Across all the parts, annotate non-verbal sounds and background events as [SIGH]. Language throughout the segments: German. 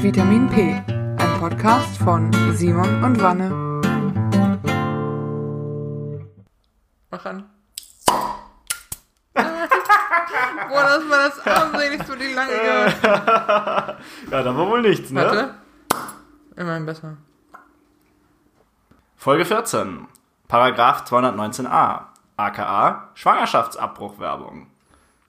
Vitamin P, ein Podcast von Simon und Wanne. Mach an. [LAUGHS] Boah, das war das armseligste und die lange gehört. [LAUGHS] ja, da war wohl nichts, ne? Warte. Immerhin besser. Folge 14. Paragraph 219a. aka Schwangerschaftsabbruchwerbung.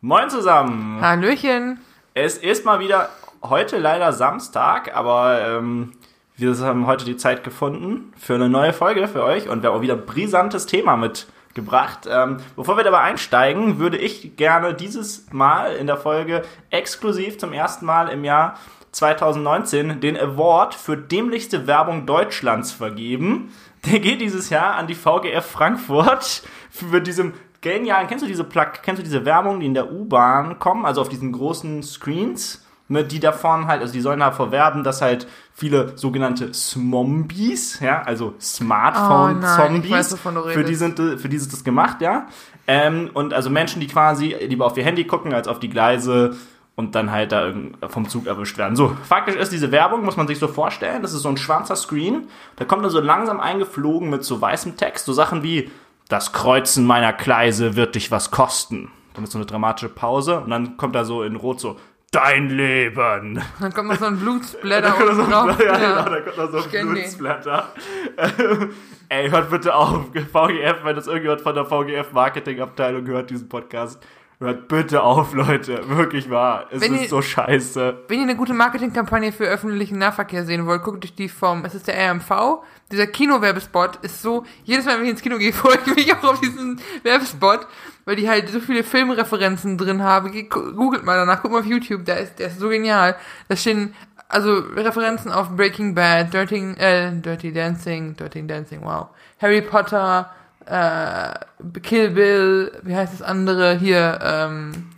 Moin zusammen. Hallöchen. Es ist mal wieder heute leider Samstag, aber ähm, wir haben heute die Zeit gefunden für eine neue Folge für euch und wir haben auch wieder ein brisantes Thema mitgebracht. Ähm, bevor wir dabei einsteigen, würde ich gerne dieses Mal in der Folge exklusiv zum ersten Mal im Jahr 2019 den Award für dämlichste Werbung Deutschlands vergeben. Der geht dieses Jahr an die VGF Frankfurt für diesem genialen, kennst du diese Plug, kennst du diese Werbung, die in der U-Bahn kommen, also auf diesen großen Screens? Ne, die davon halt, also die sollen davor werben, dass halt viele sogenannte Smombies, ja, also Smartphone-Zombies, oh für die sind, für die ist das gemacht, ja. Ähm, und also Menschen, die quasi lieber auf ihr Handy gucken als auf die Gleise und dann halt da vom Zug erwischt werden. So, faktisch ist diese Werbung, muss man sich so vorstellen, das ist so ein schwarzer Screen, da kommt er so langsam eingeflogen mit so weißem Text, so Sachen wie, das Kreuzen meiner Gleise wird dich was kosten. Dann ist so eine dramatische Pause und dann kommt da so in Rot so, dein Leben. Dann kommt noch so ein [LAUGHS] Blutsplatter oben so drauf. Ja, ja, genau, da kommt noch so ein Blutsplatter. [LAUGHS] Ey, hört bitte auf, [LAUGHS] VGF, wenn das irgendjemand von der VGF-Marketing-Abteilung hört, diesen Podcast. Hört bitte auf, Leute. Wirklich wahr. Es wenn ist ihr, so scheiße. Wenn ihr eine gute Marketingkampagne für öffentlichen Nahverkehr sehen wollt, guckt euch die vom, es ist der RMV. Dieser Kinowerbespot ist so, jedes Mal, wenn ich ins Kino gehe, [LAUGHS] freue ich mich auch auf diesen Werbespot, weil die halt so viele Filmreferenzen drin haben. Googelt mal danach, guckt mal auf YouTube, der ist, der ist so genial. Da stehen also Referenzen auf Breaking Bad, Dirty, äh, Dirty Dancing, Dirty Dancing, wow. Harry Potter, äh, Kill Bill, wie heißt das andere hier, ähm,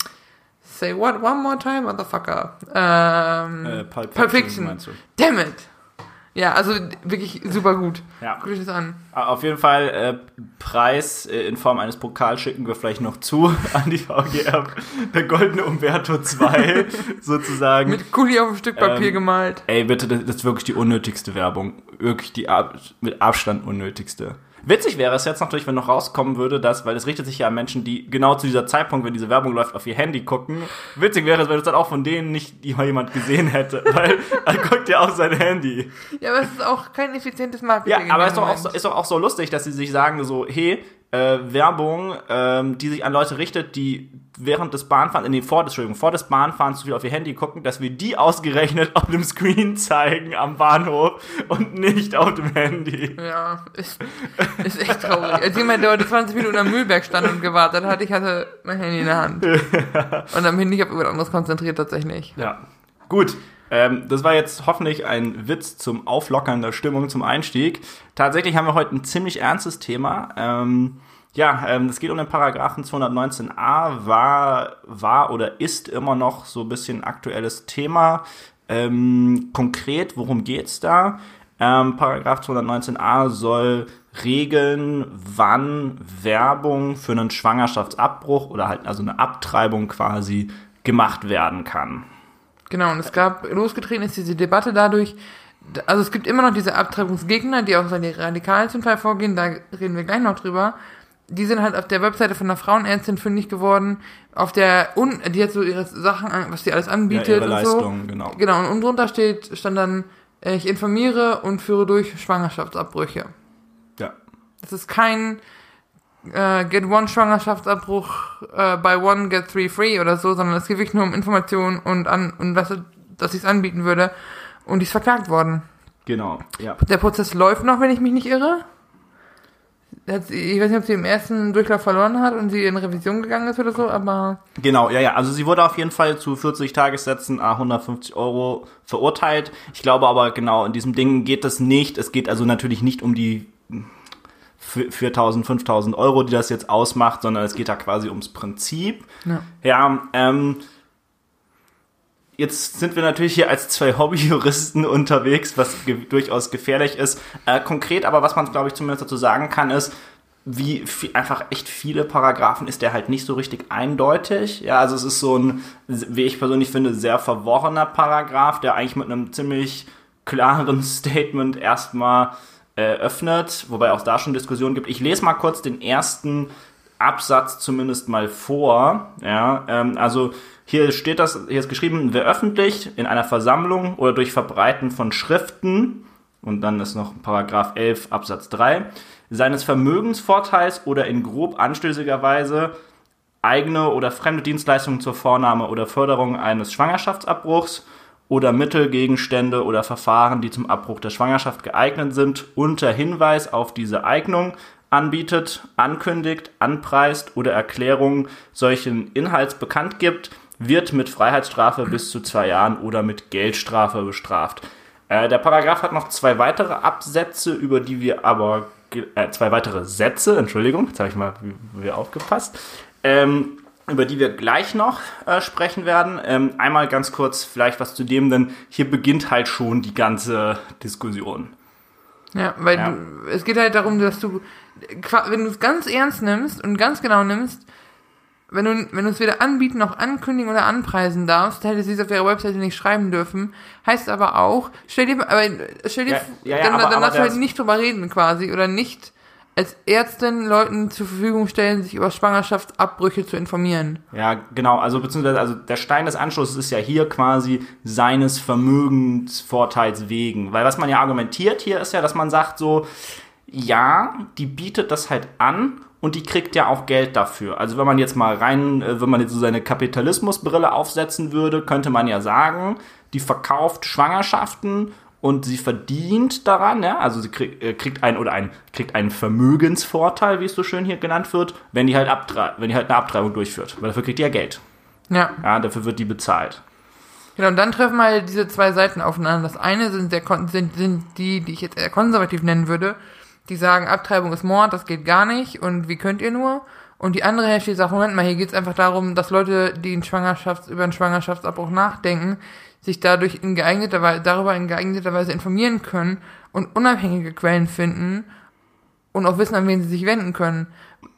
Say what one more time, motherfucker. Ähm, äh, Pulp, Pulp Fiction. Fiction. Damn it. Ja, also wirklich super gut. Ja. Guck ich das an. Auf jeden Fall äh, Preis äh, in Form eines Pokals schicken wir vielleicht noch zu [LAUGHS] an die VGR. Der goldene Umberto 2 [LAUGHS] sozusagen. Mit Kuli auf ein Stück Papier ähm, gemalt. Ey, bitte, das, das, ist wirklich die unnötigste Werbung. Wirklich die mit Abstand unnötigste. Witzig wäre es jetzt natürlich, wenn noch rauskommen würde, dass, weil es richtet sich ja an Menschen, die genau zu dieser Zeitpunkt, wenn diese Werbung läuft, auf ihr Handy gucken. Witzig wäre es, wenn es dann auch von denen nicht jemand gesehen hätte, [LAUGHS] weil er guckt ja auf sein Handy. Ja, aber es ist auch kein effizientes Marketing. Ja, aber es ist doch, auch so, ist doch auch so lustig, dass sie sich sagen so, hey, äh, Werbung, ähm, die sich an Leute richtet, die während des Bahnfahrens, nee, vor, Entschuldigung, vor des Bahnfahrens zu viel auf ihr Handy gucken, dass wir die ausgerechnet [LAUGHS] auf dem Screen zeigen am Bahnhof und nicht auf dem Handy. Ja, ist, ist echt traurig. Als jemand, der heute 20 Minuten am Müllberg stand und gewartet hat, ich hatte mein Handy in der Hand. [LAUGHS] und am Handy, ich habe über anderes konzentriert tatsächlich. Ja. Gut, ähm, das war jetzt hoffentlich ein Witz zum Auflockern der Stimmung zum Einstieg. Tatsächlich haben wir heute ein ziemlich ernstes Thema. Ähm, ja, ähm, es geht um den Paragraphen 219a, war, war oder ist immer noch so ein bisschen aktuelles Thema. Ähm, konkret, worum geht's da? Ähm, Paragraph 219a soll regeln, wann Werbung für einen Schwangerschaftsabbruch oder halt also eine Abtreibung quasi gemacht werden kann. Genau, und es gab, losgetreten ist diese Debatte dadurch, also es gibt immer noch diese Abtreibungsgegner, die auch so radikal zum Teil vorgehen, da reden wir gleich noch drüber. Die sind halt auf der Webseite von einer Frauenärztin fündig geworden, auf der, un, die hat so ihre Sachen, was die alles anbietet ja, ihre und Leistung, so. genau. Genau, und unten drunter steht, stand dann, äh, ich informiere und führe durch Schwangerschaftsabbrüche. Ja. Das ist kein, äh, get one Schwangerschaftsabbruch äh, by one get three free oder so, sondern es geht wirklich nur um Informationen und an und was dass ich es anbieten würde. Und die ist verklagt worden. Genau, ja. Der Prozess läuft noch, wenn ich mich nicht irre. Ich weiß nicht, ob sie im ersten Durchlauf verloren hat und sie in Revision gegangen ist oder so, aber. Genau, ja, ja. Also sie wurde auf jeden Fall zu 40 Tagessätzen, 150 Euro verurteilt. Ich glaube aber genau, in diesem Ding geht es nicht. Es geht also natürlich nicht um die 4.000, 5.000 Euro, die das jetzt ausmacht, sondern es geht da quasi ums Prinzip. Ja, ja ähm, jetzt sind wir natürlich hier als zwei Hobbyjuristen [LAUGHS] unterwegs, was ge durchaus gefährlich ist. Äh, konkret aber, was man, glaube ich, zumindest dazu sagen kann, ist, wie viel, einfach echt viele Paragraphen ist der halt nicht so richtig eindeutig. Ja, also es ist so ein, wie ich persönlich finde, sehr verworrener Paragraph, der eigentlich mit einem ziemlich klaren [LAUGHS] Statement erstmal äh, öffnet, wobei auch da schon Diskussionen gibt. Ich lese mal kurz den ersten Absatz zumindest mal vor. Ja, ähm, also hier steht das, hier ist geschrieben, wer öffentlich in einer Versammlung oder durch Verbreiten von Schriften, und dann ist noch Paragraph 11 Absatz 3, seines Vermögensvorteils oder in grob anstößiger Weise eigene oder fremde Dienstleistungen zur Vornahme oder Förderung eines Schwangerschaftsabbruchs oder Mittelgegenstände oder Verfahren, die zum Abbruch der Schwangerschaft geeignet sind, unter Hinweis auf diese Eignung anbietet, ankündigt, anpreist oder Erklärungen solchen Inhalts bekannt gibt, wird mit Freiheitsstrafe bis zu zwei Jahren oder mit Geldstrafe bestraft. Äh, der Paragraph hat noch zwei weitere Absätze, über die wir aber äh, zwei weitere Sätze, Entschuldigung, jetzt habe ich mal wieder aufgepasst, ähm, über die wir gleich noch äh, sprechen werden. Ähm, einmal ganz kurz vielleicht was zu dem, denn hier beginnt halt schon die ganze Diskussion. Ja, weil ja. Du, es geht halt darum, dass du, wenn du es ganz ernst nimmst und ganz genau nimmst, wenn du, wenn du es weder anbieten noch ankündigen oder anpreisen darfst, hätte sie es auf ihrer Webseite nicht schreiben dürfen. Heißt aber auch, stell dir, aber stell dir, ja, ja, dann, aber, dann aber darfst du halt nicht drüber reden quasi oder nicht als Ärztin Leuten zur Verfügung stellen, sich über Schwangerschaftsabbrüche zu informieren. Ja, genau. Also beziehungsweise also der Stein des Anschlusses ist ja hier quasi seines Vermögensvorteils wegen, weil was man ja argumentiert hier ist ja, dass man sagt so, ja, die bietet das halt an und die kriegt ja auch Geld dafür. Also wenn man jetzt mal rein, äh, wenn man jetzt so seine Kapitalismusbrille aufsetzen würde, könnte man ja sagen, die verkauft Schwangerschaften und sie verdient daran, ja, also sie krieg, äh, kriegt einen oder ein, kriegt einen Vermögensvorteil, wie es so schön hier genannt wird, wenn die halt abtre wenn die halt eine Abtreibung durchführt, weil dafür kriegt die ja Geld. Ja. Ja, dafür wird die bezahlt. Genau, und dann treffen halt diese zwei Seiten aufeinander. Das eine sind, sehr, sind, sind die, die ich jetzt eher konservativ nennen würde, die sagen, Abtreibung ist Mord, das geht gar nicht und wie könnt ihr nur? Und die andere Hälfte sagt, Moment mal, hier geht es einfach darum, dass Leute, die in Schwangerschafts-, über einen Schwangerschaftsabbruch nachdenken, sich dadurch in geeigneter Weise, darüber in geeigneter Weise informieren können und unabhängige Quellen finden und auch wissen, an wen sie sich wenden können.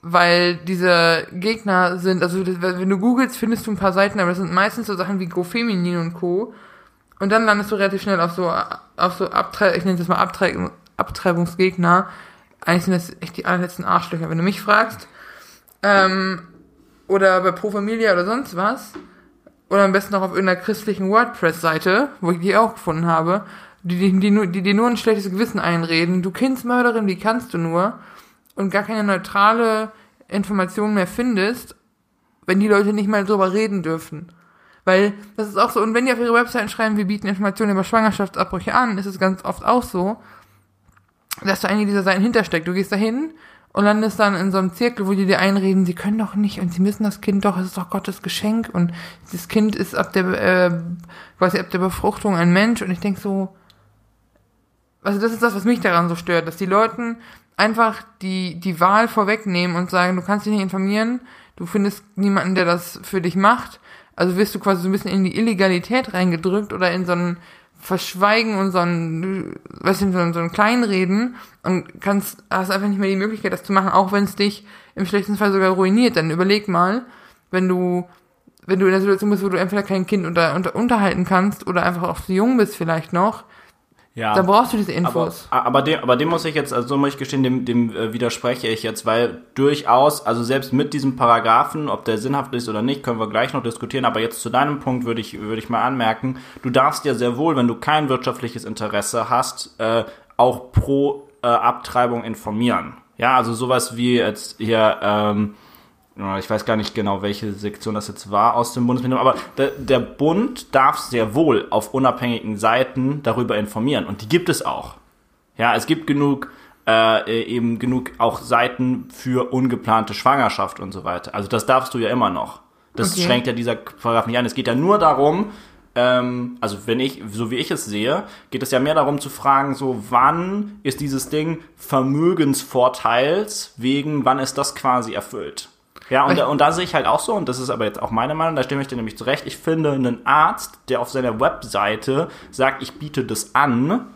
Weil diese Gegner sind, also wenn du googelst, findest du ein paar Seiten, aber das sind meistens so Sachen wie GoFeminin und Co. Und dann landest du relativ schnell auf so, auf so Abtreibung, ich nenne das mal Abtreibung, Abtreibungsgegner. Eigentlich sind das echt die allerletzten Arschlöcher, wenn du mich fragst. Ähm, oder bei Pro Familia oder sonst was. Oder am besten auch auf irgendeiner christlichen WordPress-Seite, wo ich die auch gefunden habe, die, die, die, die dir nur ein schlechtes Gewissen einreden. Du Kindsmörderin, wie kannst du nur? Und gar keine neutrale Information mehr findest, wenn die Leute nicht mal drüber reden dürfen. Weil das ist auch so, und wenn die auf ihre Webseiten schreiben, wir bieten Informationen über Schwangerschaftsabbrüche an, ist es ganz oft auch so, dass da eine dieser Seiten hintersteckt. Du gehst da hin und landest dann in so einem Zirkel, wo die dir einreden, sie können doch nicht und sie müssen das Kind doch, es ist doch Gottes Geschenk. Und das Kind ist ab der, äh, quasi ab der Befruchtung ein Mensch. Und ich denk so, also das ist das, was mich daran so stört, dass die Leuten einfach die, die Wahl vorwegnehmen und sagen, du kannst dich nicht informieren, du findest niemanden, der das für dich macht, also wirst du quasi so ein bisschen in die Illegalität reingedrückt oder in so einen Verschweigen und so ein, was so ein, so ein Kleinreden und kannst, hast einfach nicht mehr die Möglichkeit, das zu machen, auch wenn es dich im schlechtesten Fall sogar ruiniert. Dann überleg mal, wenn du, wenn du in der Situation bist, wo du entweder kein Kind unter, unter, unterhalten kannst oder einfach auch zu jung bist vielleicht noch, ja. Dann brauchst du diese Infos. Aber, aber, dem, aber dem muss ich jetzt, also so muss ich gestehen, dem, dem äh, widerspreche ich jetzt, weil durchaus, also selbst mit diesem Paragraphen, ob der sinnhaft ist oder nicht, können wir gleich noch diskutieren, aber jetzt zu deinem Punkt würde ich, würde ich mal anmerken, du darfst ja sehr wohl, wenn du kein wirtschaftliches Interesse hast, äh, auch pro äh, Abtreibung informieren. Ja, also sowas wie jetzt hier, ähm, ich weiß gar nicht genau, welche Sektion das jetzt war aus dem Bundesministerium, aber der, der, Bund darf sehr wohl auf unabhängigen Seiten darüber informieren und die gibt es auch. Ja, es gibt genug äh, eben genug auch Seiten für ungeplante Schwangerschaft und so weiter. Also das darfst du ja immer noch. Das okay. schränkt ja dieser Paragraph nicht ein. Es geht ja nur darum, ähm, also wenn ich, so wie ich es sehe, geht es ja mehr darum zu fragen, so wann ist dieses Ding Vermögensvorteils wegen, wann ist das quasi erfüllt? Ja, und, und da sehe ich halt auch so, und das ist aber jetzt auch meine Meinung, da stimme ich dir nämlich zurecht, ich finde, einen Arzt, der auf seiner Webseite sagt, ich biete das an,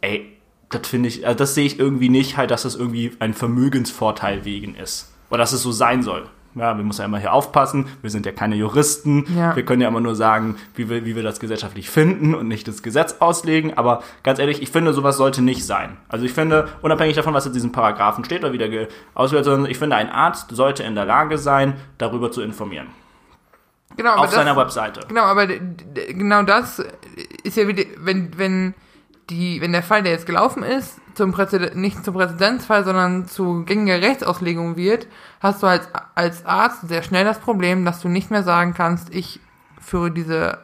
ey, das finde ich, also das sehe ich irgendwie nicht halt, dass das irgendwie ein Vermögensvorteil wegen ist. Oder dass es so sein soll. Ja, wir müssen ja immer hier aufpassen. Wir sind ja keine Juristen. Ja. Wir können ja immer nur sagen, wie wir, wie wir das gesellschaftlich finden und nicht das Gesetz auslegen. Aber ganz ehrlich, ich finde, sowas sollte nicht sein. Also ich finde, unabhängig davon, was in diesem Paragraphen steht oder wie der ausgewählt wird, ich finde, ein Arzt sollte in der Lage sein, darüber zu informieren. Genau, aber Auf das, seiner Webseite. Genau, aber genau das ist ja wieder, wenn, wenn die, wenn der Fall, der jetzt gelaufen ist, zum Präzedent, nicht zum Präzedenzfall, sondern zu gängiger Rechtsauslegung wird, hast du als, als Arzt sehr schnell das Problem, dass du nicht mehr sagen kannst, ich führe diese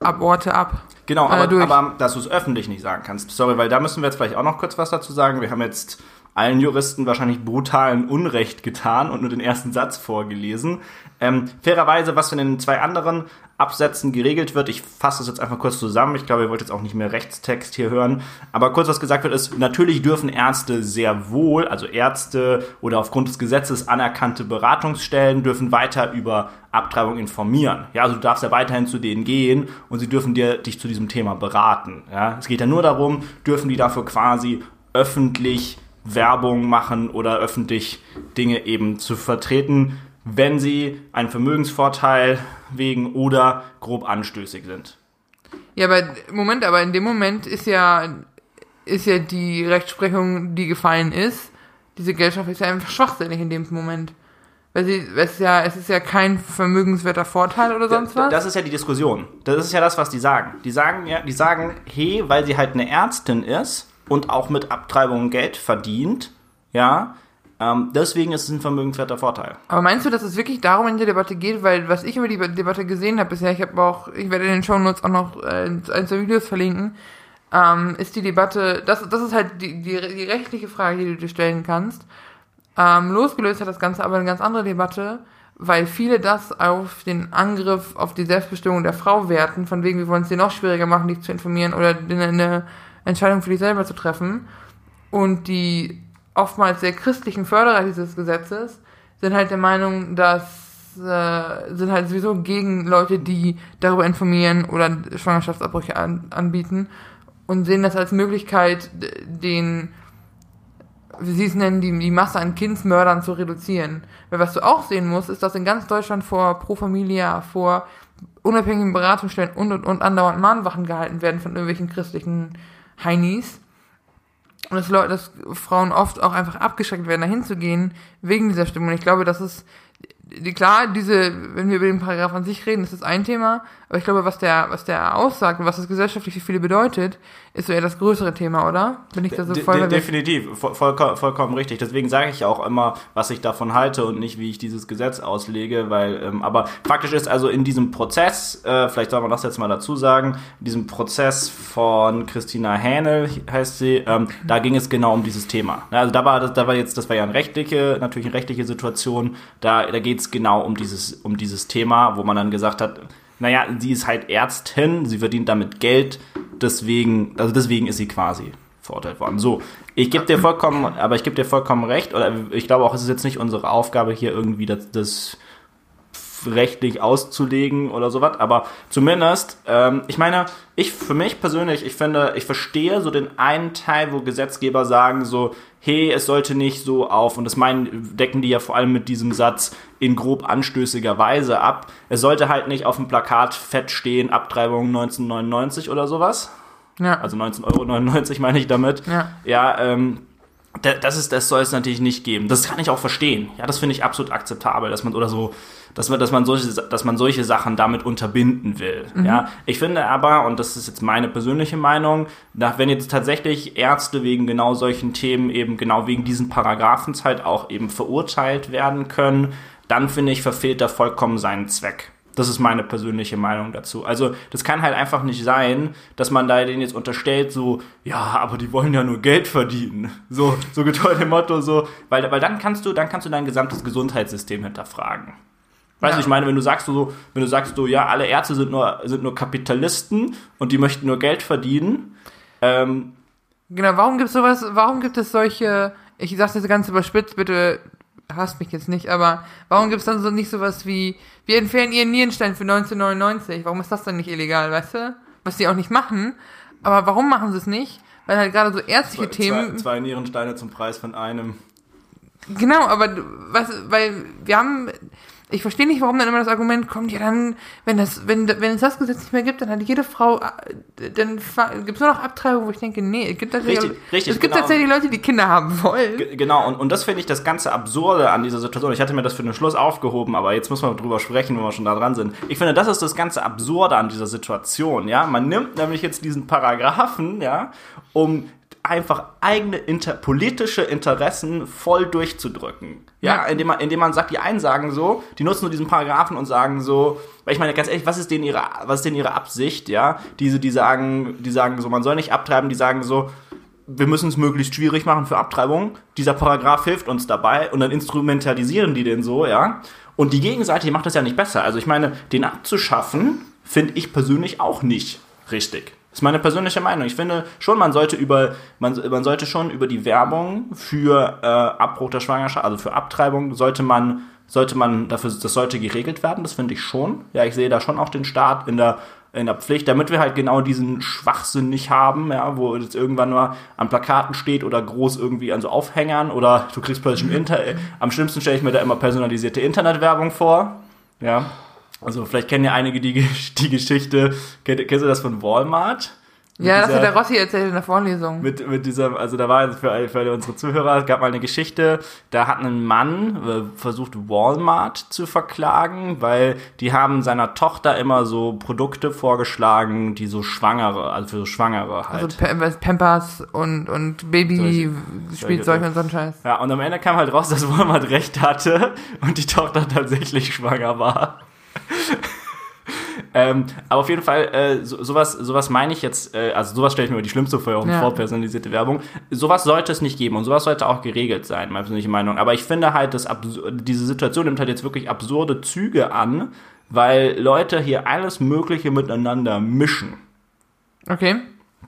Aborte ab. Genau, äh, aber, durch. aber dass du es öffentlich nicht sagen kannst. Sorry, weil da müssen wir jetzt vielleicht auch noch kurz was dazu sagen. Wir haben jetzt allen Juristen wahrscheinlich brutalen Unrecht getan und nur den ersten Satz vorgelesen. Ähm, fairerweise, was in den zwei anderen Absätzen geregelt wird, ich fasse das jetzt einfach kurz zusammen. Ich glaube, ihr wollt jetzt auch nicht mehr Rechtstext hier hören. Aber kurz, was gesagt wird, ist, natürlich dürfen Ärzte sehr wohl, also Ärzte oder aufgrund des Gesetzes anerkannte Beratungsstellen dürfen weiter über Abtreibung informieren. Ja, also du darfst ja weiterhin zu denen gehen und sie dürfen dir, dich zu diesem Thema beraten. Ja, es geht ja nur darum, dürfen die dafür quasi öffentlich Werbung machen oder öffentlich Dinge eben zu vertreten, wenn sie einen Vermögensvorteil wegen oder grob anstößig sind. Ja, aber Moment, aber in dem Moment ist ja, ist ja die Rechtsprechung, die gefallen ist, diese Gesellschaft ist ja einfach schwachsinnig in dem Moment. Weil sie, es ist ja, es ist ja kein vermögenswerter Vorteil oder sonst was. Das ist ja die Diskussion. Das ist ja das, was die sagen. Die sagen ja, die sagen, hey, weil sie halt eine Ärztin ist und auch mit Abtreibungen Geld verdient, ja, ähm, deswegen ist es ein vermögenswerter Vorteil. Aber meinst du, dass es wirklich darum in der Debatte geht? Weil was ich über die Debatte gesehen habe bisher, ich habe auch, ich werde in den Shownotes auch noch äh, ein, zwei Videos verlinken, ähm, ist die Debatte, das, das ist halt die, die, die rechtliche Frage, die du dir stellen kannst. Ähm, losgelöst hat das Ganze aber eine ganz andere Debatte, weil viele das auf den Angriff auf die Selbstbestimmung der Frau werten, von wegen, wir wollen es dir noch schwieriger machen, dich zu informieren oder eine Entscheidung für dich selber zu treffen. Und die oftmals sehr christlichen Förderer dieses Gesetzes sind halt der Meinung, dass äh, sind halt sowieso gegen Leute, die darüber informieren oder Schwangerschaftsabbrüche an, anbieten und sehen das als Möglichkeit, den, wie sie es nennen, die, die Masse an Kindsmördern zu reduzieren. Weil was du auch sehen musst, ist, dass in ganz Deutschland vor Pro Familia, vor unabhängigen Beratungsstellen und und und andauernd Mahnwachen gehalten werden von irgendwelchen christlichen Heinis. Und dass, Leute, dass Frauen oft auch einfach abgeschreckt werden, dahin zu gehen, wegen dieser Stimmung. Ich glaube, das ist, klar, diese, wenn wir über den Paragraph an sich reden, ist das ein Thema, aber ich glaube, was der, was der aussagt und was das gesellschaftlich für viele bedeutet, ist so eher das größere Thema, oder? Bin ich da so voll de- Definitiv, voll, vollkommen, vollkommen richtig. Deswegen sage ich auch immer, was ich davon halte und nicht, wie ich dieses Gesetz auslege, weil, ähm, aber faktisch ist also in diesem Prozess, äh, vielleicht soll man das jetzt mal dazu sagen, in diesem Prozess von Christina Hähnel heißt sie, ähm, da ging es genau um dieses Thema. Ja, Also da war das, da war jetzt, das war ja eine rechtliche, natürlich eine rechtliche Situation, da, da geht es genau um dieses, um dieses Thema, wo man dann gesagt hat, naja, sie ist halt Ärztin, sie verdient damit Geld, deswegen, also deswegen ist sie quasi verurteilt worden. So, ich gebe dir vollkommen, aber ich gebe dir vollkommen recht, oder ich glaube auch, es ist jetzt nicht unsere Aufgabe, hier irgendwie das, das rechtlich auszulegen oder sowas, aber zumindest, ähm, ich meine, ich für mich persönlich, ich finde, ich verstehe so den einen Teil, wo Gesetzgeber sagen so, hey, es sollte nicht so auf, und das meinen, decken die ja vor allem mit diesem Satz in grob anstößiger Weise ab, es sollte halt nicht auf dem Plakat fett stehen, Abtreibung 1999 oder sowas, ja. also 19,99 Euro meine ich damit, Ja. ja, ähm, da- das ist, das soll es natürlich nicht geben. Das kann ich auch verstehen. Ja, das finde ich absolut akzeptabel, dass man oder so, dass man, dass man solche, dass man solche Sachen damit unterbinden will. Ja, ich finde aber, und das ist jetzt meine persönliche Meinung, nach, wenn jetzt tatsächlich Ärzte wegen genau solchen Themen eben genau wegen diesen Paragraphen halt auch eben verurteilt werden können, dann finde ich, verfehlt er vollkommen seinen Zweck. Das ist meine persönliche Meinung dazu. Also, das kann halt einfach nicht sein, dass man da denen jetzt unterstellt, so, ja, aber die wollen ja nur Geld verdienen. So, so getreu dem Motto, so, weil, weil dann kannst du, dann kannst du dein gesamtes Gesundheitssystem hinterfragen. Weißt du, Ja. ich meine, wenn du sagst so, wenn du sagst so, ja, alle Ärzte sind nur, sind nur Kapitalisten und die möchten nur Geld verdienen, ähm, Genau, warum gibt es sowas, warum gibt es solche, ich sag's jetzt ganz überspitzt, bitte hasst mich jetzt nicht, aber warum gibt es dann so nicht sowas wie, wir entfernen ihren Nierenstein für 1999, warum ist das dann nicht illegal, weißt du? Was die auch nicht machen, aber warum machen sie es nicht? weil halt gerade so ärztliche Zwei, Themen. zwei Nierensteine zum Preis von einem. Genau, aber was, weil wir haben, ich verstehe nicht, warum dann immer das Argument kommt, ja dann, wenn das, wenn, wenn es das Gesetz nicht mehr gibt, dann hat jede Frau, äh, dann gibt es nur noch Abtreibung, wo ich denke, nee, es gibt tatsächlich, Richtig, richtig, es gibt genau. tatsächlich Leute, die Kinder haben wollen. G- Genau, und, und das finde ich das ganze Absurde an dieser Situation. Ich hatte mir das für den Schluss aufgehoben, aber jetzt muss man drüber sprechen, wenn wir schon da dran sind. Ich finde, das ist das ganze Absurde an dieser Situation, ja. Man nimmt nämlich jetzt diesen Paragraphen, ja, um einfach eigene inter politische Interessen voll durchzudrücken. Ja, indem man, indem man sagt, die einen sagen so, die nutzen nur diesen Paragraphen und sagen so, weil ich meine, ganz ehrlich, was ist denn ihre, was ist denn ihre Absicht, ja? Diese, die sagen, die sagen so, man soll nicht abtreiben, die sagen so, wir müssen es möglichst schwierig machen für Abtreibung. Dieser Paragraph hilft uns dabei und dann instrumentalisieren die den so, ja. Und die Gegenseite die macht das ja nicht besser. Also ich meine, den abzuschaffen, finde ich persönlich auch nicht richtig. Das ist meine persönliche Meinung. Ich finde schon, man sollte über, man, man sollte schon über die Werbung für äh, Abbruch der Schwangerschaft, also für Abtreibung, sollte man, sollte man dafür, das sollte geregelt werden. Das finde ich schon. Ja, ich sehe da schon auch den Staat in der in der Pflicht, damit wir halt genau diesen Schwachsinn nicht haben, ja, wo jetzt irgendwann mal an Plakaten steht oder groß irgendwie an so Aufhängern oder du kriegst plötzlich im Inter am schlimmsten stelle ich mir da immer personalisierte Internetwerbung vor, ja. Also vielleicht kennen ja einige die, [LAUGHS] die Geschichte, kennt, kennst du das von Walmart? Mit Ja, das dieser- hat der Rossi erzählt in der Vorlesung. mit, mit dieser, also da war für, für unsere Zuhörer, es gab mal eine Geschichte, da hat ein Mann äh, versucht, Walmart zu verklagen, weil die haben seiner Tochter immer so Produkte vorgeschlagen, die so Schwangere, also für so Schwangere halt. Also Pampers und, und Baby-Spielzeug und so ein Scheiß. ja, und am Ende kam halt raus, [LAUGHS] dass Walmart recht hatte und die Tochter tatsächlich schwanger war. [LAUGHS] ähm, aber auf jeden Fall, äh, so, sowas, sowas meine ich jetzt, äh, also sowas stelle ich mir die schlimmste Form Ja. vor, personalisierte Werbung. Sowas sollte es nicht geben und sowas sollte auch geregelt sein, meine persönliche Meinung. Aber ich finde halt, dass diese Situation nimmt halt jetzt wirklich absurde Züge an, weil Leute hier alles Mögliche miteinander mischen. Okay.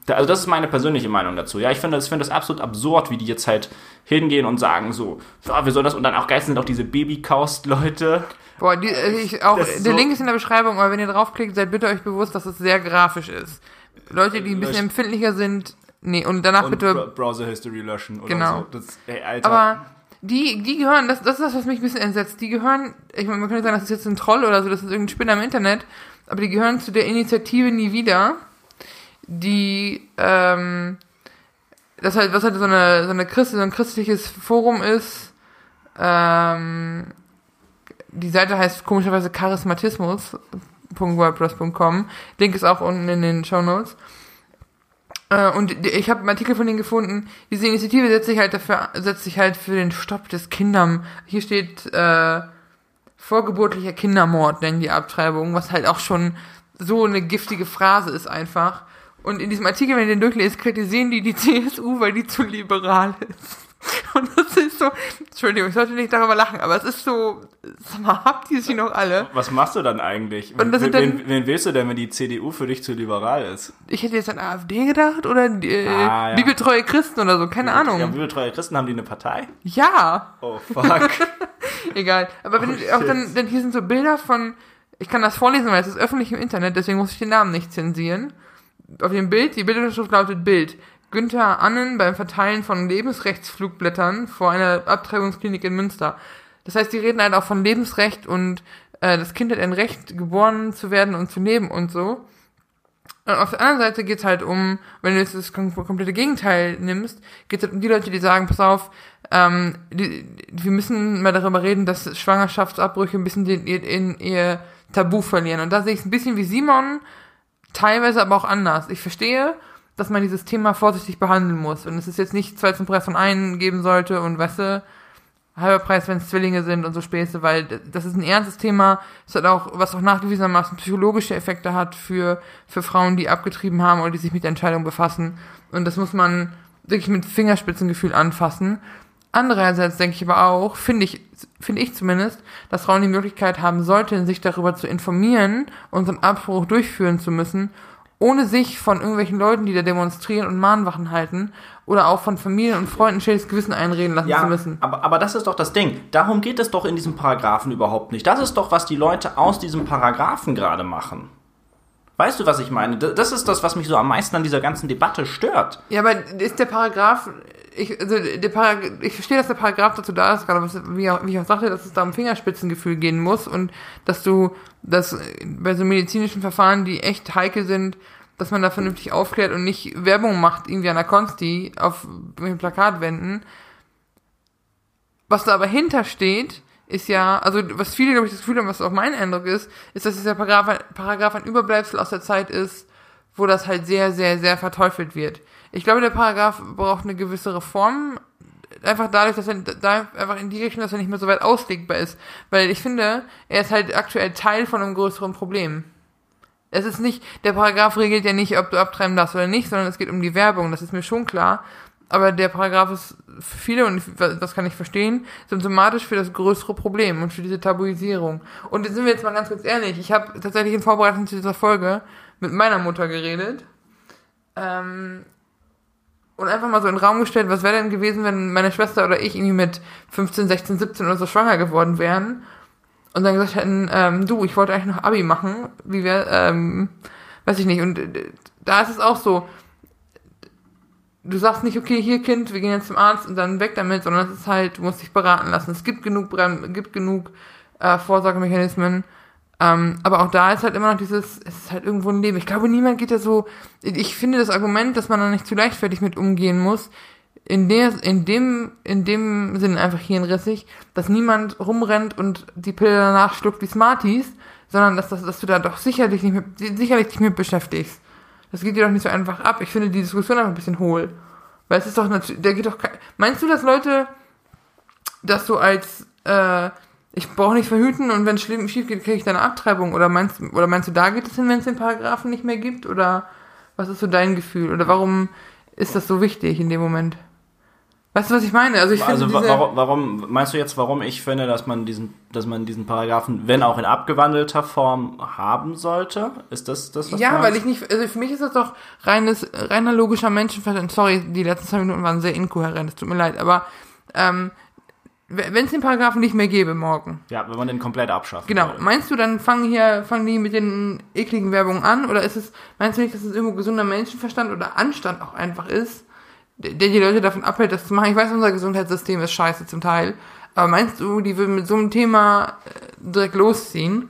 Da- Also das ist meine persönliche Meinung dazu. Ja, ich finde, ich finde das absolut absurd, wie die jetzt halt hingehen und sagen so, ja, wir sollen das und dann auch geil sind auch diese Babykaust-Leute. Boah, die, äh, ich, auch, Das der so- Link ist in der Beschreibung, aber wenn ihr draufklickt, seid bitte euch bewusst, dass es sehr grafisch ist. Leute, die ein bisschen Lösch- empfindlicher sind, nee, und danach Und bitte Browser History löschen oder Genau. so. Das, ey, Alter. Aber die, die gehören, das, das ist das, was mich ein bisschen entsetzt. Die gehören, ich meine, man könnte sagen, das ist jetzt ein Troll oder so, das ist irgendein Spinner im Internet, aber die gehören zu der Initiative Nie wieder, die, ähm, das halt, was halt so eine, so eine Christ, so ein christliches Forum ist, ähm, die Seite heißt komischerweise charismatismus.wordpress.com. Link ist auch unten in den Show Notes. Äh, und ich habe einen Artikel von denen gefunden. Diese Initiative setzt sich halt dafür, setzt sich halt für den Stopp des Kindern. Hier steht äh, vorgeburtlicher Kindermord, nennen die Abtreibung, was halt auch schon so eine giftige Phrase ist einfach. Und in diesem Artikel, wenn ihr den durchlest, kritisieren die die CSU, weil die zu liberal ist. [LAUGHS] Und das ist so, Entschuldigung, ich sollte nicht darüber lachen, aber es ist so, sag mal, habt ihr sie noch alle? Was machst du dann eigentlich? Und das wen, dann- wen, wen willst du denn, wenn die CDU für dich zu liberal ist? Ich hätte jetzt an AfD gedacht oder äh, Ah, ja. bibeltreue Christen oder so, keine Ahnung. Ja, bibeltreue Christen, haben die eine Partei? Ja, Oh, fuck. [LAUGHS] egal. Aber wenn Oh, auch dann, dann hier sind so Bilder von, ich kann das vorlesen, weil es ist öffentlich im Internet, deswegen muss ich den Namen nicht zensieren. Auf dem Bild, die Bildunterschrift lautet Bild. Günther Annen beim Verteilen von Lebensrechtsflugblättern vor einer Abtreibungsklinik in Münster. Das heißt, die reden halt auch von Lebensrecht und äh, das Kind hat ein Recht, geboren zu werden und zu leben und so. Und auf der anderen Seite geht's halt um, wenn du jetzt das kom komplette Gegenteil nimmst, geht's halt um die Leute, die sagen, pass auf, ähm, die, wir müssen mal darüber reden, dass Schwangerschaftsabbrüche ein bisschen den, in ihr Tabu verlieren. Und da sehe ich es ein bisschen wie Simon, teilweise aber auch anders. Ich verstehe, dass man dieses Thema vorsichtig behandeln muss. Und es ist jetzt nicht zwei zum Preis von einen geben sollte und weißt du, halber Preis, wenn es Zwillinge sind und so Späße, weil das ist ein ernstes Thema. Es hat auch, was auch nachgewiesenermaßen psychologische Effekte hat für, für Frauen, die abgetrieben haben oder die sich mit der Entscheidung befassen. Und das muss man wirklich mit Fingerspitzengefühl anfassen. Andererseits denke ich aber auch, finde ich, finde ich zumindest, dass Frauen die Möglichkeit haben sollten, sich darüber zu informieren und so einen Abbruch durchführen zu müssen, ohne sich von irgendwelchen Leuten, die da demonstrieren und Mahnwachen halten, oder auch von Familien und Freunden schlechtes Gewissen einreden lassen zu Ja, müssen. aber, aber das ist doch das Ding. Darum geht es doch in diesem Paragraphen überhaupt nicht. Das ist doch, was die Leute aus diesem Paragraphen gerade machen. Weißt du, was ich meine? Das ist das, was mich so am meisten an dieser ganzen Debatte stört. Ja, aber ist der Paragraph, ich, also der Paragraph, ich verstehe, dass der Paragraph dazu da ist, gerade wie, auch, wie ich auch sagte, dass es da um Fingerspitzengefühl gehen muss und dass du, dass bei so medizinischen Verfahren, die echt heikel sind, dass man da vernünftig aufklärt und nicht Werbung macht, irgendwie an der Konsti auf dem Plakatwänden. Was da aber hintersteht, ist ja, also was viele, glaube ich, das Gefühl haben, was auch mein Eindruck ist, ist, dass dieser Paragraph, Paragraph ein Überbleibsel aus der Zeit ist, wo das halt sehr, sehr, sehr verteufelt wird. Ich glaube, der Paragraph braucht eine gewisse Reform, einfach dadurch, dass er da einfach in die Richtung, dass er nicht mehr so weit auslegbar ist. Weil ich finde, er ist halt aktuell Teil von einem größeren Problem. Es ist nicht, der Paragraph regelt ja nicht, ob du abtreiben darfst oder nicht, sondern es geht um die Werbung, das ist mir schon klar. Aber der Paragraph ist für viele, und das kann ich verstehen, symptomatisch für das größere Problem und für diese Tabuisierung. Und jetzt sind wir jetzt mal ganz kurz ehrlich, ich habe tatsächlich in Vorbereitung zu dieser Folge mit meiner Mutter geredet. Ähm, und einfach mal so in den Raum gestellt, was wäre denn gewesen, wenn meine Schwester oder ich irgendwie mit 15, 16, 17 oder so schwanger geworden wären und dann gesagt hätten, ähm, du, ich wollte eigentlich noch Abi machen, wie wir, ähm, weiß ich nicht. Und äh, da ist es auch so, du sagst nicht, okay, hier Kind, wir gehen jetzt zum Arzt und dann weg damit, sondern es ist halt, du musst dich beraten lassen. Es gibt genug, gibt genug äh, Vorsorgemechanismen. Ähm, aber auch da ist halt immer noch dieses, es ist halt irgendwo ein Leben. Ich glaube, niemand geht da so, ich finde das Argument, dass man da nicht zu leichtfertig mit umgehen muss, in der, in dem, in dem Sinne einfach hirnrissig, dass niemand rumrennt und die Pille danach schluckt wie Smarties, sondern dass, dass, dass du da doch sicherlich nicht mit, sicherlich dich mit beschäftigst. Das geht dir doch nicht so einfach ab. Ich finde die Diskussion einfach ein bisschen hohl. Weil es ist doch natürlich, der geht doch, meinst du, dass Leute, dass du als, äh, ich brauche nicht verhüten und wenn es schief geht, kriege ich dann eine Abtreibung? Oder meinst, oder meinst du, da geht es hin, wenn es den Paragraphen nicht mehr gibt? Oder was ist so dein Gefühl? Oder warum ist das so wichtig in dem Moment? Weißt du, was ich meine? Also, ich finde also warum, warum, meinst du jetzt, warum ich finde, dass man diesen, dass man diesen Paragraphen, wenn auch in abgewandelter Form, haben sollte? Ist das das, was Ja, weil ich nicht, also für mich ist das doch reines, reiner logischer Menschenverstand. Sorry, die letzten zwei Minuten waren sehr inkohärent, es tut mir leid, aber ähm, wenn es den Paragraphen nicht mehr gäbe morgen. Ja, wenn man den komplett abschafft. Genau. Würde. Meinst du, dann fangen hier, fangen die mit den ekligen Werbungen an? Oder ist es, meinst du nicht, dass es irgendwo gesunder Menschenverstand oder Anstand auch einfach ist, der die Leute davon abhält, das zu machen? Ich weiß, unser Gesundheitssystem ist scheiße zum Teil. Aber meinst du, die würden mit so einem Thema äh, direkt losziehen?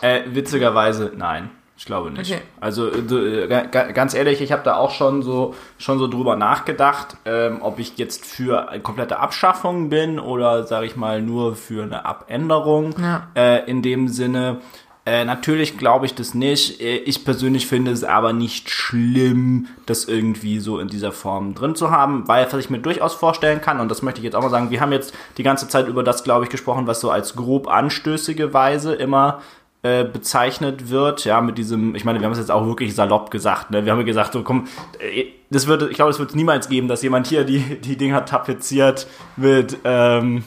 Äh, witzigerweise nein. Ich glaube nicht. Okay. Also äh, ganz ehrlich, ich habe da auch schon so schon so drüber nachgedacht, ähm, ob ich jetzt für eine komplette Abschaffung bin oder sage ich mal nur für eine Abänderung. Ja. Äh, in dem Sinne, äh, natürlich glaube ich das nicht. Äh, ich persönlich finde es aber nicht schlimm, das irgendwie so in dieser Form drin zu haben, weil was ich mir durchaus vorstellen kann, und das möchte ich jetzt auch mal sagen, wir haben jetzt die ganze Zeit über das, glaube ich, gesprochen, was so als grob anstößige Weise immer äh, bezeichnet wird, ja, mit diesem, ich meine, wir haben es jetzt auch wirklich salopp gesagt, ne? Wir haben gesagt, so komm, äh, das wird, ich glaube, es wird niemals geben, dass jemand hier die, die Dinger tapeziert mit, ähm,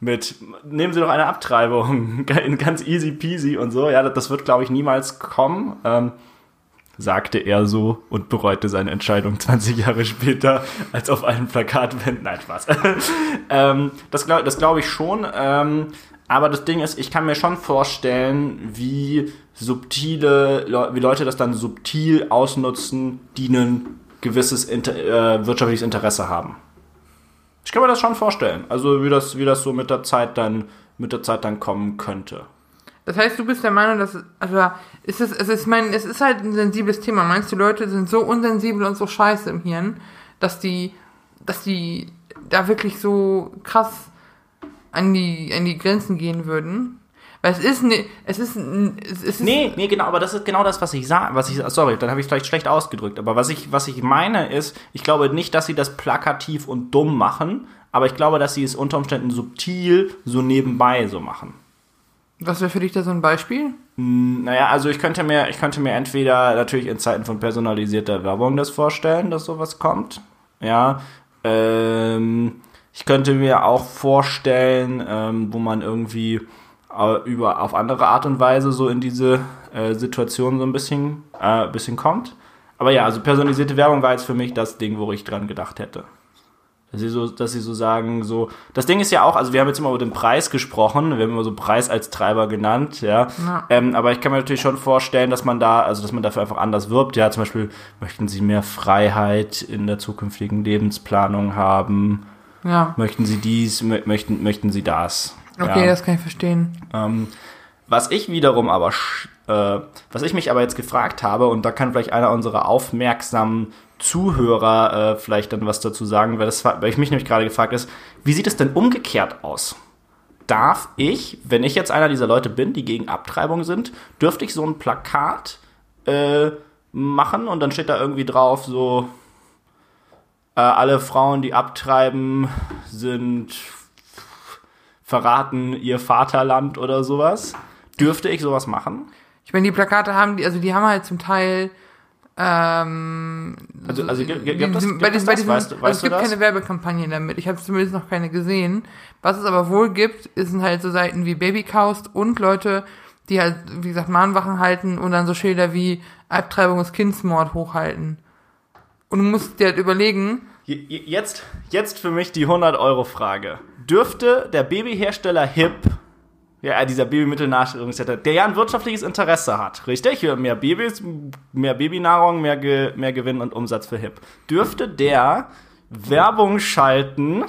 mit, nehmen Sie doch eine Abtreibung, [LAUGHS] ganz easy peasy und so, ja, das wird, glaube ich, niemals kommen. Ähm, sagte er so und bereute seine Entscheidung 20 Jahre später, als auf einem Plakat wenn, nein, Spaß. [LAUGHS] ähm, das glaube das glaub ich schon. Ähm, aber das Ding ist, ich kann mir schon vorstellen, wie subtile, wie Leute das dann subtil ausnutzen, die ein gewisses Inter äh, wirtschaftliches Interesse haben. Ich kann mir das schon vorstellen. Also wie das, wie das so mit der Zeit dann, mit der Zeit dann kommen könnte. Das heißt, du bist der Meinung, dass, also, ist es, also ich meine, es ist halt ein sensibles Thema. Meinst du, Leute sind so unsensibel und so scheiße im Hirn, dass die, dass die da wirklich so krass an die, an die Grenzen gehen würden. Weil es ist ne, es ist, es ist Nee, nee, genau, aber das ist genau das, was ich sage, was ich sorry, dann habe ich vielleicht schlecht ausgedrückt, aber was ich was ich meine ist, ich glaube nicht, dass sie das plakativ und dumm machen, aber ich glaube, dass sie es unter Umständen subtil so nebenbei so machen. Was wäre für dich da so ein Beispiel? Hm, naja, also ich könnte mir, ich könnte mir entweder natürlich in Zeiten von personalisierter Werbung das vorstellen, dass sowas kommt. Ja. Ähm, ich könnte mir auch vorstellen, ähm, wo man irgendwie äh, über auf andere Art und Weise so in diese äh, Situation so ein bisschen, äh, bisschen kommt. Aber ja, also personalisierte Werbung war jetzt für mich das Ding, wo ich dran gedacht hätte. Dass sie so, dass sie so sagen, so, das Ding ist ja auch, also wir haben jetzt immer über den Preis gesprochen, wir haben immer so Preis als Treiber genannt, ja. Ja. Ähm, aber ich kann mir natürlich schon vorstellen, dass man da, also dass man dafür einfach anders wirbt, ja, zum Beispiel möchten sie mehr Freiheit in der zukünftigen Lebensplanung haben, Ja. möchten sie dies, mö möchten, möchten sie das. Okay, ja. das kann ich verstehen. Ähm, was ich wiederum aber, äh, was ich mich aber jetzt gefragt habe, und da kann vielleicht einer unserer aufmerksamen Zuhörer äh, vielleicht dann was dazu sagen, weil, das, weil ich mich nämlich gerade gefragt ist, wie sieht es denn umgekehrt aus? Darf ich, wenn ich jetzt einer dieser Leute bin, die gegen Abtreibung sind, dürfte ich so ein Plakat äh, machen und dann steht da irgendwie drauf so, äh, alle Frauen, die abtreiben, sind verraten ihr Vaterland oder sowas. Dürfte ich sowas machen? Ich meine, die Plakate haben die, also die haben halt zum Teil ähm, Also, also gibt, gibt das, gibt bei bei das? diesen- Weißt, du- also weißt es gibt das? keine Werbekampagnen damit. Ich habe zumindest noch keine gesehen. Was es aber wohl gibt, sind halt so Seiten wie Babycaust und Leute, die halt, wie gesagt, Mahnwachen halten und dann so Schilder wie Abtreibung ist Kindsmord hochhalten. Und du musst dir halt überlegen, Je- je- Jetzt, jetzt für mich die 100-Euro-Frage. Dürfte der Babyhersteller HIP, ja, dieser Babymittelnahrungshersteller, der ja ein wirtschaftliches Interesse hat, richtig? Mehr Babys, mehr Babynahrung, mehr, Ge mehr Gewinn und Umsatz für HIP. Dürfte der Werbung schalten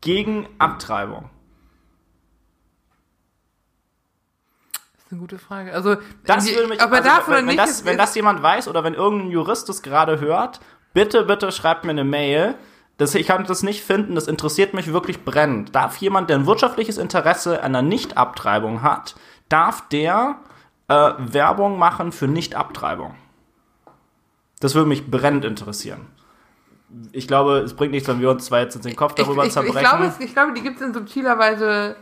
gegen Abtreibung? Ist eine gute Frage. Also, Das die- würde mich, aber also, darf wenn, oder wenn, nicht, das, wenn das jemand weiß oder wenn irgendein Jurist das gerade hört, bitte, bitte schreibt mir eine Mail. Das, ich kann das nicht finden, das interessiert mich wirklich brennend. Darf jemand, der ein wirtschaftliches Interesse an einer Nichtabtreibung hat, darf der äh, Werbung machen für Nichtabtreibung? Das würde mich brennend interessieren. Ich glaube, es bringt nichts, wenn wir uns zwei jetzt den Kopf darüber ich, ich, zerbrechen. ich, glaube, es- ich glaube, die gibt es in subtiler Weise,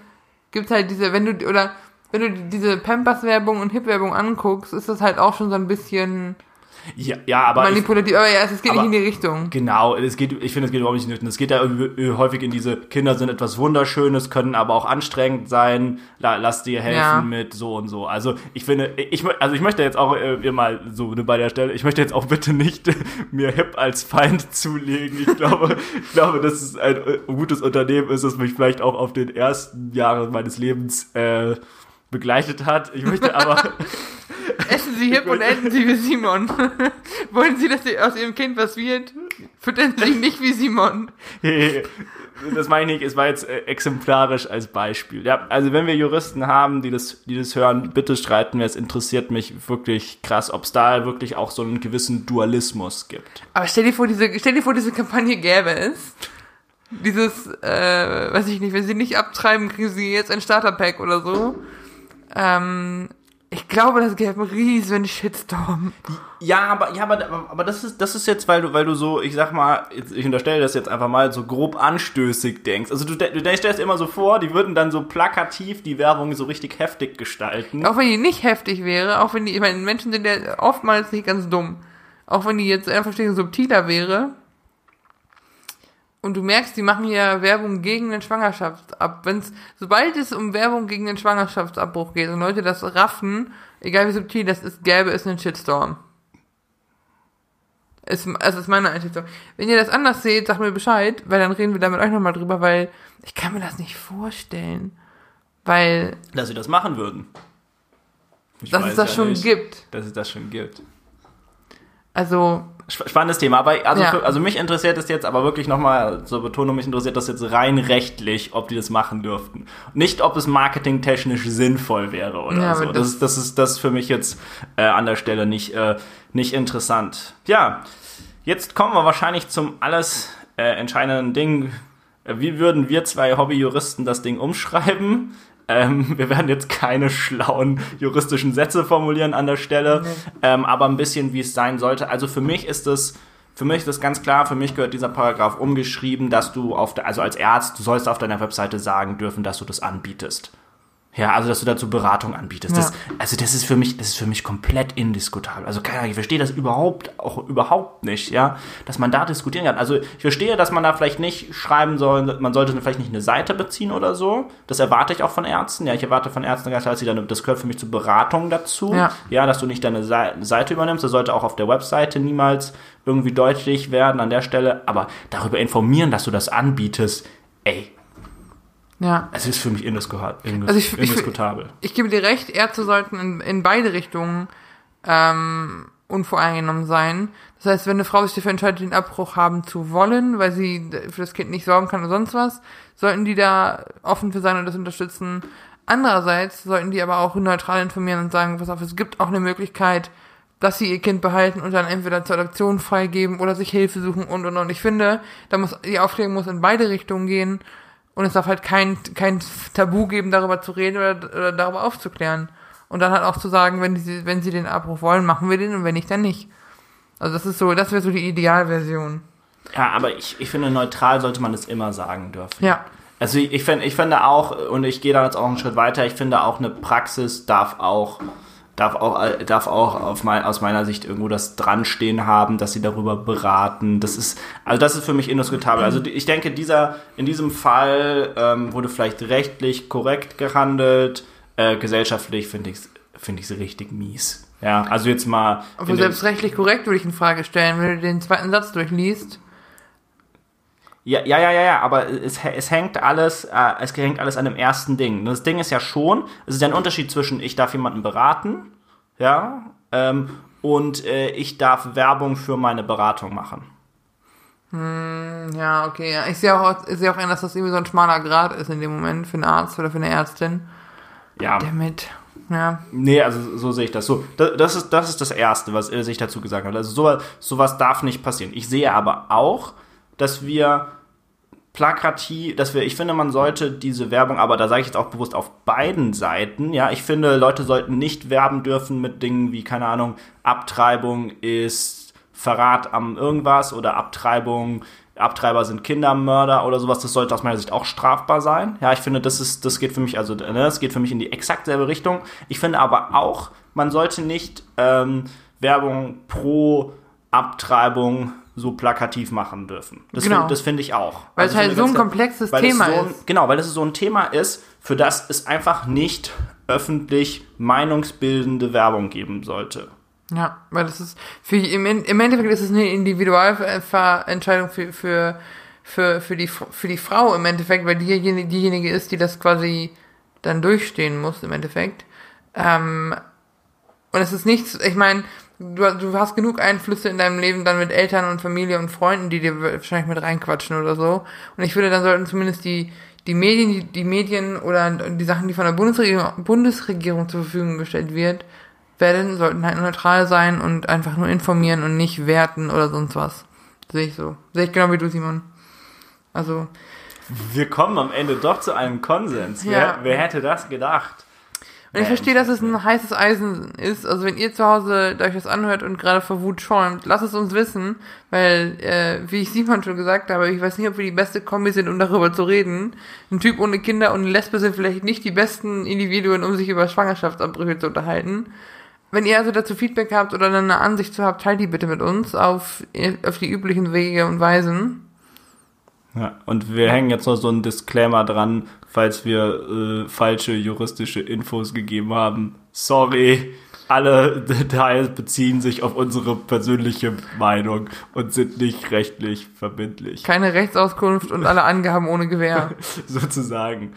gibt halt diese, wenn du, oder wenn du diese Pampers-Werbung und Hip-Werbung anguckst, ist das halt auch schon so ein bisschen ja, ja, aber ich, manipulativ. Aber ja, es geht aber- nicht in die Richtung. Genau, es geht, ich finde, es geht überhaupt nicht in die Richtung. Es geht ja irgendwie häufig in diese Kinder sind etwas Wunderschönes, können aber auch anstrengend sein. La, lass dir helfen Ja. mit so und so. Also ich finde, ich, also ich möchte jetzt auch äh, mal so bei der Stelle, ich möchte jetzt auch bitte nicht [LAUGHS] mir Hip als Feind [LAUGHS] zulegen. Ich glaube, ich glaube, dass es ein äh, gutes Unternehmen ist, das mich vielleicht auch auf den ersten Jahren meines Lebens äh, begleitet hat. Ich möchte aber [LAUGHS] Essen Sie Hip und enden Sie wie Simon. [LAUGHS] Wollen Sie, dass aus Ihrem Kind was wird? Füttern Sie nicht wie Simon. [LAUGHS] das meine ich nicht, es war jetzt äh, exemplarisch als Beispiel. Ja, also wenn wir Juristen haben, die das, die das hören, bitte streiten wir. Es interessiert mich wirklich krass, ob es da wirklich auch so einen gewissen Dualismus gibt. Aber stell dir vor, diese, stell dir vor, diese Kampagne gäbe es. Dieses, äh, weiß ich nicht, wenn sie nicht abtreiben, kriegen sie jetzt ein Starter-Pack oder so. Ähm, ich glaube, das gäbe einen riesen Shitstorm. Ja, aber ja, aber, aber, das ist das ist jetzt, weil du weil du so, ich sag mal, ich unterstelle das jetzt einfach mal so grob anstößig denkst. Also du, du stellst dir immer so vor, die würden dann so plakativ die Werbung so richtig heftig gestalten. Auch wenn die nicht heftig wäre, auch wenn die, ich meine, Menschen sind ja oftmals nicht ganz dumm. Auch wenn die jetzt einfach subtiler wäre. Und du merkst, die machen hier Werbung gegen den Schwangerschaftsab. Wenn's, sobald es um Werbung gegen den Schwangerschaftsabbruch geht und Leute das raffen, egal wie subtil das ist, gäbe es einen Shitstorm. Ist, also ist meine Einschätzung. Wenn ihr das anders seht, sagt mir Bescheid, weil dann reden wir da mit euch nochmal drüber, weil ich kann mir das nicht vorstellen. Weil, dass sie das machen würden. Ich dass es das ja schon nicht, gibt. Dass es das schon gibt. Also, Spannendes Thema, aber also, Ja. für, also mich interessiert es jetzt aber wirklich nochmal zur Betonung, mich interessiert das jetzt rein rechtlich, ob die das machen dürften. Nicht, ob es marketingtechnisch sinnvoll wäre oder Ja, so. Das, das- ist, das ist das ist für mich jetzt äh, an der Stelle nicht, äh, nicht interessant. Ja, jetzt kommen wir wahrscheinlich zum alles äh, entscheidenden Ding. Wie würden wir zwei Hobbyjuristen das Ding umschreiben? Ähm, wir werden jetzt keine schlauen juristischen Sätze formulieren an der Stelle, ähm, aber ein bisschen wie es sein sollte. Also für mich ist es, für mich ist das ganz klar, für mich gehört dieser Paragraph umgeschrieben, dass du auf der, also als Arzt, du sollst auf deiner Webseite sagen dürfen, dass du das anbietest. Ja, also dass du dazu Beratung anbietest. Ja. Das, also das ist für mich, das ist für mich komplett indiskutabel. Also keine Ahnung, ich verstehe das überhaupt auch überhaupt nicht, ja, dass man da diskutieren kann. Also ich verstehe, dass man da vielleicht nicht schreiben soll, man sollte vielleicht nicht eine Seite beziehen oder so. Das erwarte ich auch von Ärzten. Ja, ich erwarte von Ärzten ganz klar, dass sie dann, das gehört für mich zur Beratung dazu. Ja. ja, dass du nicht deine Sei- Seite übernimmst. Das sollte auch auf der Webseite niemals irgendwie deutlich werden an der Stelle. Aber darüber informieren, dass du das anbietest, ey, Ja. es ist für mich indiskutabel. Also ich- ich- indiskutabel. Ich gebe dir recht, Ärzte sollten in, in beide Richtungen ähm, unvoreingenommen sein. Das heißt, wenn eine Frau sich dafür entscheidet, den Abbruch haben zu wollen, weil sie für das Kind nicht sorgen kann oder sonst was, sollten die da offen für sein und das unterstützen. Andererseits sollten die aber auch neutral informieren und sagen, pass auf, es gibt auch eine Möglichkeit, dass sie ihr Kind behalten und dann entweder zur Adoption freigeben oder sich Hilfe suchen und und und. Ich finde, da muss die Aufklärung muss in beide Richtungen gehen und es darf halt kein, kein Tabu geben, darüber zu reden oder, oder darüber aufzuklären. Und dann halt auch zu sagen, wenn sie, wenn sie den Abbruch wollen, machen wir den und wenn nicht, dann nicht. Also das ist so, das wäre so die Idealversion. Ja, aber ich, ich finde, neutral sollte man es immer sagen dürfen. Ja. Also ich, ich, find, ich finde auch, und ich gehe da jetzt auch einen Schritt weiter, ich finde auch eine Praxis darf auch, darf auch, darf auch auf mein, aus meiner Sicht irgendwo das dranstehen haben, dass sie darüber beraten. Das ist, also das ist für mich indiskutabel. Also ich denke, dieser, in diesem Fall ähm, wurde vielleicht rechtlich korrekt gehandelt, äh, gesellschaftlich finde ich es finde ich richtig mies. Ja, also jetzt mal. Aber selbst rechtlich korrekt würde ich in Frage stellen, wenn du den zweiten Satz durchliest. Ja, ja, ja, ja, aber es, es hängt alles, äh, es hängt alles an dem ersten Ding. Das Ding ist ja schon, es ist ja ein Unterschied zwischen ich darf jemanden beraten, ja, ähm, und äh, ich darf Werbung für meine Beratung machen. Ja, okay. Ja. Ich sehe auch, ich sehe auch ein, dass das irgendwie so ein schmaler Grad ist in dem Moment für einen Arzt oder für eine Ärztin. Ja, Damit. Ja. nee, also so sehe ich das. So, da- das ist das ist das Erste, was er sich dazu gesagt hat. Also sowas, sowas darf nicht passieren. Ich sehe aber auch, dass wir plakativ, dass wir, ich finde, man sollte diese Werbung, aber da sage ich jetzt auch bewusst auf beiden Seiten, ja, ich finde, Leute sollten nicht werben dürfen mit Dingen wie, keine Ahnung, Abtreibung ist Verrat am irgendwas oder Abtreibung, Abtreiber sind Kindermörder oder sowas, das sollte aus meiner Sicht auch strafbar sein. Ja, ich finde, das ist, das geht für mich, also, ne, das geht für mich in die exakt selbe Richtung. Ich finde aber auch, man sollte nicht ähm, Werbung pro Abtreibung so plakativ machen dürfen. Das Genau. finde das finde ich auch. Weil es Also ich halt so ein komplexes es Thema so ein, ist. Genau, weil es so ein Thema ist, für das es einfach nicht öffentlich meinungsbildende Werbung geben sollte. Ja, weil das ist, für, im, im Endeffekt ist es eine Individualentscheidung für, für, für, für, die, für die Frau im Endeffekt, weil diejenige, diejenige ist, die das quasi dann durchstehen muss im Endeffekt. Ähm, und es ist nichts, ich meine, du, du hast genug Einflüsse in deinem Leben dann mit Eltern und Familie und Freunden, die dir wahrscheinlich mit reinquatschen oder so. Und ich finde, dann sollten zumindest die, die Medien, die, die Medien oder die Sachen, die von der Bundesregierung, Bundesregierung zur Verfügung gestellt wird, werden, sollten halt neutral sein und einfach nur informieren und nicht werten oder sonst was. Sehe ich so. Sehe ich genau wie du, Simon. Also, Wir kommen am Ende doch zu einem Konsens. Ja. Wer, wer hätte das gedacht? Ich verstehe, dass es ein heißes Eisen ist. Also wenn ihr zu Hause euch das anhört und gerade vor Wut schäumt, lasst es uns wissen, weil, äh, wie ich Simon schon gesagt habe, ich weiß nicht, ob wir die beste Kombi sind, um darüber zu reden. Ein Typ ohne Kinder und eine Lesbe sind vielleicht nicht die besten Individuen, um sich über Schwangerschaftsabbrüche zu unterhalten. Wenn ihr also dazu Feedback habt oder eine Ansicht zu habt, teilt die bitte mit uns auf, auf die üblichen Wege und Weisen. Ja, und wir hängen jetzt noch so einen Disclaimer dran, falls wir äh, falsche juristische Infos gegeben haben. Sorry, alle [LAUGHS] Details beziehen sich auf unsere persönliche Meinung und sind nicht rechtlich verbindlich, Keine Rechtsauskunft und alle Angaben ohne Gewähr. [LAUGHS] sozusagen.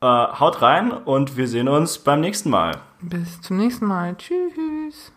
Äh, haut rein und wir sehen uns beim nächsten Mal. Bis zum nächsten Mal. Tschüss.